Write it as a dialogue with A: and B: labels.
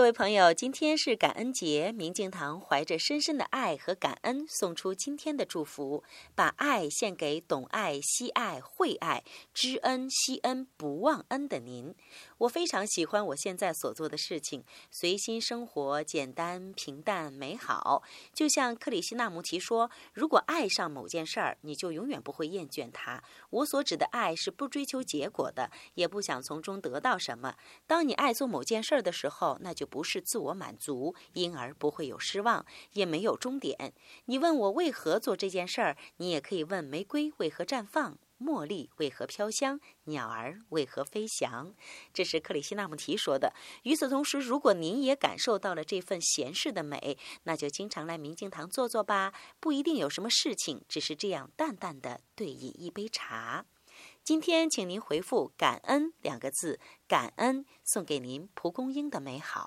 A: 各位朋友，今天是感恩节，明镜堂怀着深深的爱和感恩，送出今天的祝福，把爱献给懂爱、惜爱、惠爱、知恩、惜恩、不忘恩的您。我非常喜欢我现在所做的事情，随心生活，简单、平淡、美好。就像克里希那穆提说：“如果爱上某件事儿，你就永远不会厌倦它。”我所指的爱是不追求结果的，也不想从中得到什么。当你爱做某件事儿的时候，那就不是自我满足，因而不会有失望，也没有终点。你问我为何做这件事儿，你也可以问玫瑰为何绽放，茉莉为何飘香，鸟儿为何飞翔。这是克里希那穆提说的。与此同时，如果您也感受到了这份闲适的美，那就经常来明镜堂坐坐吧。不一定有什么事情，只是这样淡淡的对饮一杯茶。今天，请您回复“感恩”两个字，感恩送给您蒲公英的美好。